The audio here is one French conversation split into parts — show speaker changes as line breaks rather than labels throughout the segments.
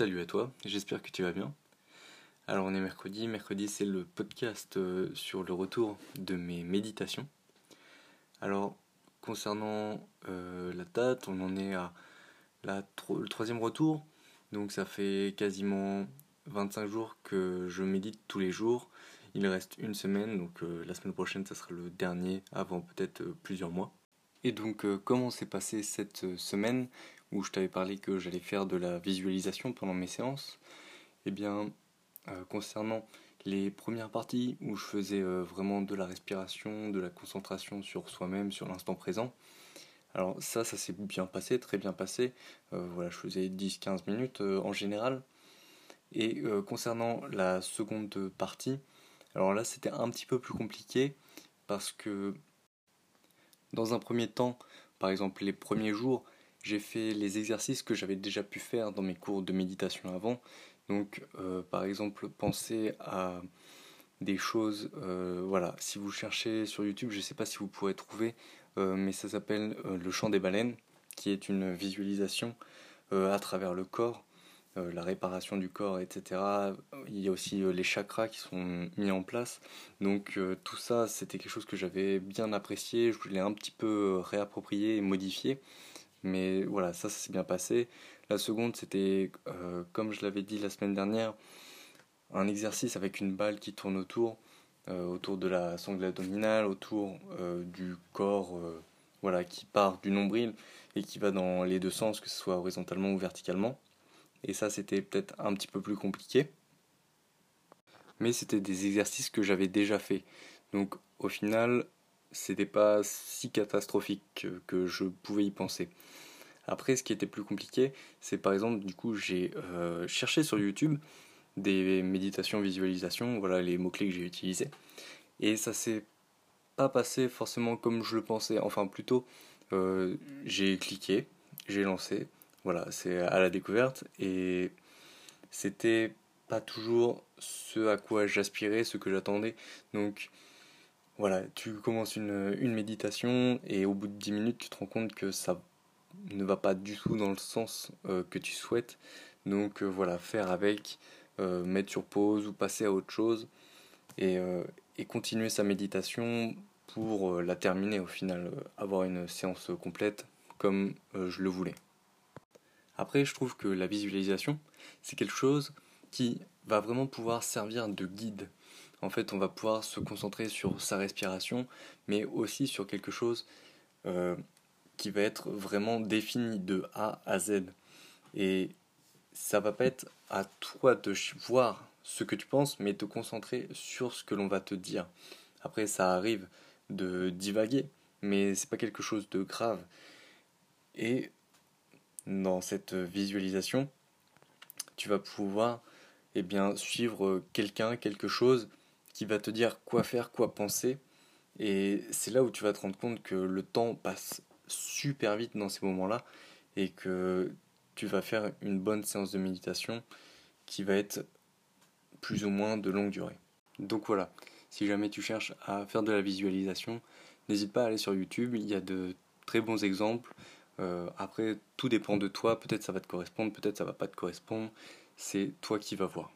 Salut à toi, j'espère que tu vas bien. Alors on est mercredi, mercredi c'est le podcast euh, sur le retour de mes méditations. Alors concernant euh, la date, on en est à le troisième retour, donc ça fait quasiment 25 jours que je médite tous les jours. Il reste une semaine, donc euh, la semaine prochaine ça sera le dernier avant peut-être plusieurs mois. Et donc comment s'est passée cette semaine où je t'avais parlé que j'allais faire de la visualisation pendant mes séances, eh bien, euh, concernant les premières parties où je faisais euh, vraiment de la respiration, de la concentration sur soi-même, sur l'instant présent, alors ça, ça s'est bien passé, très bien passé. Euh, voilà, je faisais 10-15 minutes en général. Et concernant la seconde partie, alors là, c'était un petit peu plus compliqué parce que dans un premier temps, par exemple les premiers jours, j'ai fait les exercices que j'avais déjà pu faire dans mes cours de méditation avant. Donc, euh, par exemple, pensez à des choses. Euh, voilà, si vous cherchez sur YouTube, je ne sais pas si vous pourrez trouver, euh, mais ça s'appelle le chant des baleines, qui est une visualisation à travers le corps, la réparation du corps, etc. Il y a aussi les chakras qui sont mis en place. Donc, tout ça, c'était quelque chose que j'avais bien apprécié. Je l'ai un petit peu réapproprié et modifié. Mais voilà, ça, ça s'est bien passé. La seconde, c'était, euh, comme je l'avais dit la semaine dernière, un exercice avec une balle qui tourne autour, euh, autour de la sangle abdominale, autour euh, du corps, voilà, qui part du nombril et qui va dans les deux sens, que ce soit horizontalement ou verticalement. Et ça, c'était peut-être un petit peu plus compliqué. Mais c'était des exercices que j'avais déjà fait. Donc au final, c'était pas si catastrophique que je pouvais y penser. Après, ce qui était plus compliqué, c'est par exemple, du coup, j'ai euh, cherché sur YouTube des méditations, visualisations, voilà les mots-clés que j'ai utilisés. Et ça s'est pas passé forcément comme je le pensais. Enfin, plutôt, euh, j'ai cliqué, j'ai lancé, voilà, c'est à la découverte. Et c'était pas toujours ce à quoi j'aspirais, ce que j'attendais. Donc, voilà, tu commences une, méditation et au bout de 10 minutes, tu te rends compte que ça ne va pas du tout dans le sens euh, que tu souhaites. Donc euh, voilà, faire avec, euh, mettre sur pause ou passer à autre chose et, et continuer sa méditation pour la terminer au final, avoir une séance complète comme je le voulais. Après, je trouve que la visualisation, c'est quelque chose qui va vraiment pouvoir servir de guide en fait, on va pouvoir se concentrer sur sa respiration, mais aussi sur quelque chose euh, qui va être vraiment défini de A à Z. Et ça va pas être à toi de voir ce que tu penses, mais te concentrer sur ce que l'on va te dire. Après, ça arrive de divaguer, mais c'est pas quelque chose de grave. Et dans cette visualisation, tu vas pouvoir eh bien, suivre quelqu'un, quelque chose qui va te dire quoi faire, quoi penser. Et c'est là où tu vas te rendre compte que le temps passe super vite dans ces moments-là et que tu vas faire une bonne séance de méditation qui va être plus ou moins de longue durée. Donc voilà, si jamais tu cherches à faire de la visualisation, n'hésite pas à aller sur YouTube, il y a de très bons exemples. Euh, après, tout dépend de toi, peut-être ça va te correspondre, peut-être ça va pas te correspondre, c'est toi qui vas voir.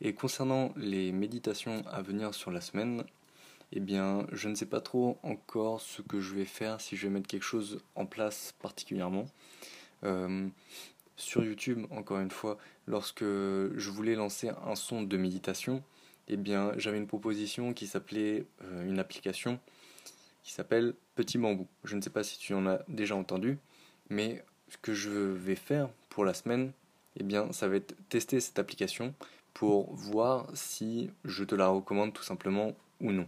Et concernant les méditations à venir sur la semaine, eh bien, je ne sais pas trop encore ce que je vais faire, si je vais mettre quelque chose en place particulièrement. Euh, sur YouTube, encore une fois, lorsque je voulais lancer un son de méditation, eh bien, j'avais une proposition qui s'appelait euh, une application qui s'appelle Petit Bambou. Je ne sais pas si tu en as déjà entendu, mais ce que je vais faire pour la semaine, eh bien, ça va être tester cette application pour voir si je te la recommande tout simplement ou non.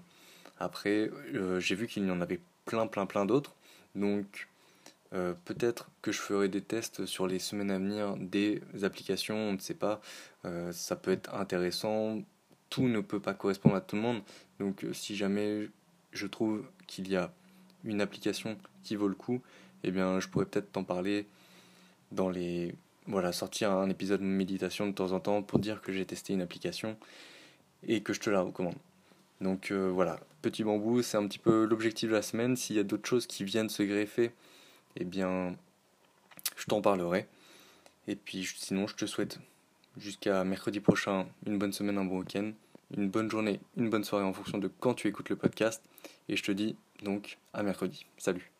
Après, euh, j'ai vu qu'il y en avait plein, plein, plein d'autres. Donc, euh, peut-être que je ferai des tests sur les semaines à venir des applications, on ne sait pas. Euh, ça peut être intéressant. Tout ne peut pas correspondre à tout le monde. Donc, si jamais je trouve qu'il y a une application qui vaut le coup, eh bien, je pourrais peut-être t'en parler dans les voilà, sortir un épisode de méditation de temps en temps pour dire que j'ai testé une application et que je te la recommande. Donc euh, voilà, petit bambou, c'est un petit peu l'objectif de la semaine. S'il y a d'autres choses qui viennent se greffer, eh bien, je t'en parlerai. Et puis sinon, je te souhaite jusqu'à mercredi prochain une bonne semaine, un bon week-end, une bonne journée, une bonne soirée en fonction de quand tu écoutes le podcast. Et je te dis donc à mercredi. Salut